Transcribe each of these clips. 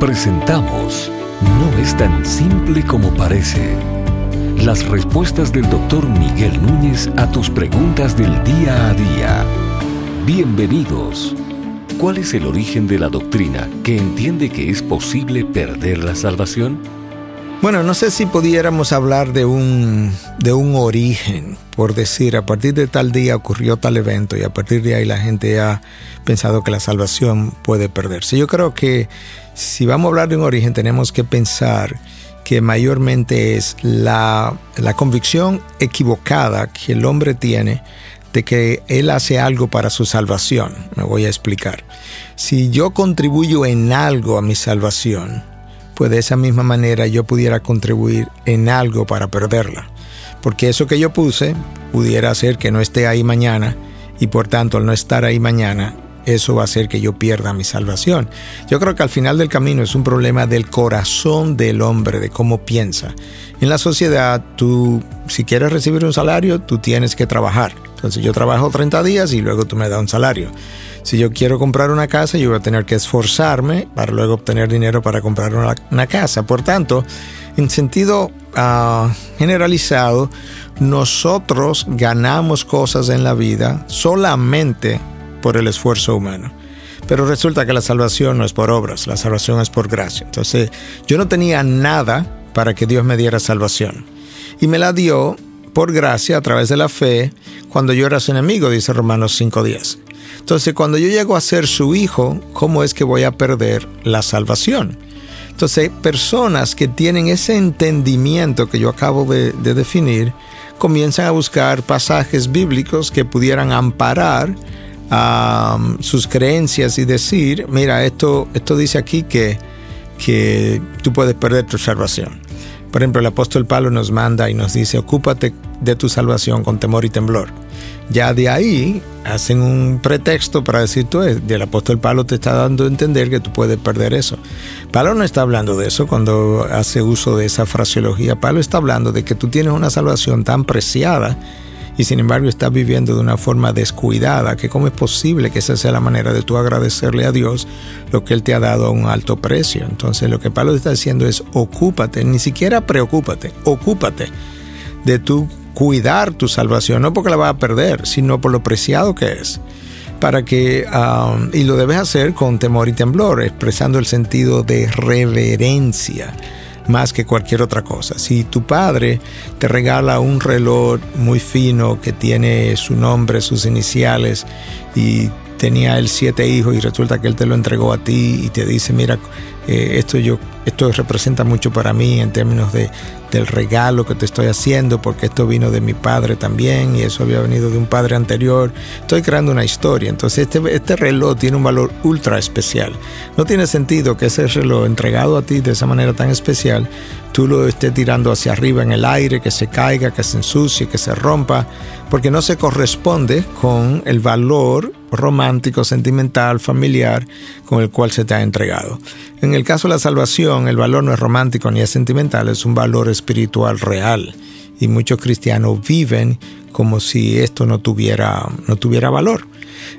Presentamos No es tan simple como parece. Las respuestas del doctor Miguel Núñez a tus preguntas del día a día. Bienvenidos. ¿Cuál es el origen de la doctrina que entiende que es posible perder la salvación? Bueno, no sé si pudiéramos hablar de un, de un origen, por decir, a partir de tal día ocurrió tal evento y a partir de ahí la gente ha pensado que la salvación puede perderse. Yo creo que si vamos a hablar de un origen tenemos que pensar que mayormente es la, la convicción equivocada que el hombre tiene de que él hace algo para su salvación. Me voy a explicar. Si yo contribuyo en algo a mi salvación, pues de esa misma manera yo pudiera contribuir en algo para perderla. Porque eso que yo puse pudiera hacer que no esté ahí mañana y por tanto al no estar ahí mañana, eso va a hacer que yo pierda mi salvación. Yo creo que al final del camino es un problema del corazón del hombre, de cómo piensa. En la sociedad, tú, si quieres recibir un salario, tú tienes que trabajar. Entonces yo trabajo 30 días y luego tú me das un salario. Si yo quiero comprar una casa, yo voy a tener que esforzarme para luego obtener dinero para comprar una, casa. Por tanto, en sentido ah, generalizado, nosotros ganamos cosas en la vida solamente por el esfuerzo humano. Pero resulta que la salvación no es por obras, la salvación es por gracia. Entonces, yo no tenía nada para que Dios me diera salvación. Y me la dio por gracia a través de la fe cuando yo era su enemigo, dice Romanos 5.10. Entonces, cuando yo llego a ser su hijo, ¿cómo es que voy a perder la salvación? Entonces, personas que tienen ese entendimiento que yo acabo de, definir, comienzan a buscar pasajes bíblicos que pudieran amparar um, sus creencias y decir, mira, esto, esto dice aquí que, que tú puedes perder tu salvación. Por ejemplo, el apóstol Pablo nos manda y nos dice, ocúpate de tu salvación con temor y temblor. Ya de ahí hacen un pretexto para decir tú, el apóstol Pablo te está dando a entender que tú puedes perder eso. Pablo no está hablando de eso cuando hace uso de esa fraseología. Pablo está hablando de que tú tienes una salvación tan preciada y sin embargo estás viviendo de una forma descuidada, que cómo es posible que esa sea la manera de tú agradecerle a Dios lo que Él te ha dado a un alto precio. Entonces lo que Pablo está diciendo es ocúpate, ni siquiera preocúpate, ocúpate de tu cuidar tu salvación, no porque la vas a perder, sino por lo preciado que es. Para que, um, y lo debes hacer con temor y temblor, expresando el sentido de reverencia más que cualquier otra cosa. Si tu padre te regala un reloj muy fino que tiene su nombre, sus iniciales y tenía él siete hijos y resulta que él te lo entregó a ti y te dice, mira, eh, esto yo esto representa mucho para mí en términos de, del regalo que te estoy haciendo, porque esto vino de mi padre también y eso había venido de un padre anterior. Estoy creando una historia. Entonces este, este reloj tiene un valor ultra especial. No tiene sentido que ese reloj entregado a ti de esa manera tan especial, tú lo estés tirando hacia arriba en el aire, que se caiga, que se ensucie, que se rompa, porque no se corresponde con el valor romántico, sentimental, familiar con el cual se te ha entregado. En el caso de la salvación, el valor no es romántico ni es sentimental, es un valor espiritual real. Y muchos cristianos viven como si esto no tuviera, no tuviera valor.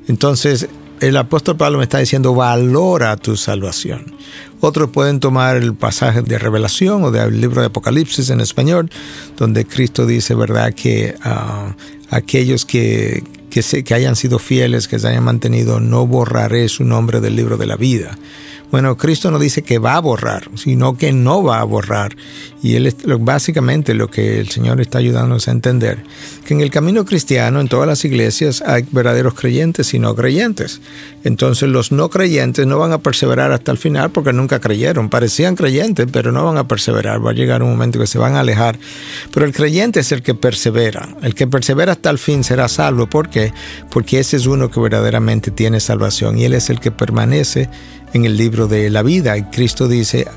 Entonces, el apóstol Pablo me está diciendo, valora tu salvación. Otros pueden tomar el pasaje de Revelación o del libro de Apocalipsis en español, donde Cristo dice, ¿verdad?, que ah, aquellos que, que, que hayan sido fieles, que se hayan mantenido, no borraré su nombre del libro de la vida. Bueno, Cristo no dice que va a borrar, sino que no va a borrar. Y él básicamente lo que el Señor está ayudándonos a entender, que en el camino cristiano, en todas las iglesias, hay verdaderos creyentes y no creyentes. Entonces los no creyentes no van a perseverar hasta el final porque nunca creyeron. Parecían creyentes, pero no van a perseverar. Va a llegar un momento que se van a alejar. Pero el creyente es el que persevera. El que persevera hasta el fin será salvo. ¿Por Porque ese es uno que verdaderamente tiene salvación y él es el que permanece en el libro de la vida. Y Cristo dice,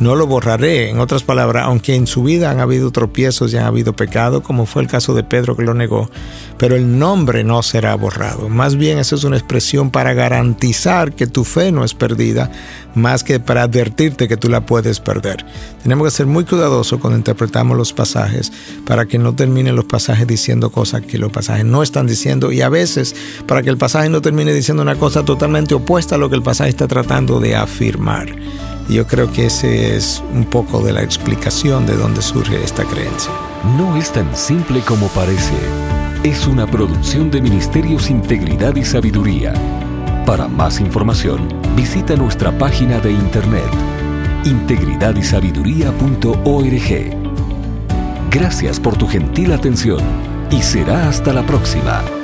no lo borraré. En otras palabras, aunque en su vida han habido tropiezos y han habido pecado, como fue el caso de Pedro que lo negó, pero el nombre no será borrado. Más bien eso es una expresión para garantizar que tu fe no es perdida, más que para advertirte que tú la puedes perder. Tenemos que ser muy cuidadosos cuando interpretamos los pasajes para que no terminen los pasajes diciendo cosas que los pasajes no están diciendo y a veces para que el pasaje no termine diciendo una cosa totalmente opuesta a lo que el pasaje está tratando de afirmar. Yo creo que ese es un poco de la explicación de dónde surge esta creencia. No es tan simple como parece. Es una producción de Ministerios Integridad y Sabiduría. Para más información, visita nuestra página de internet integridadysabiduría.org. Gracias por tu gentil atención y será hasta la próxima.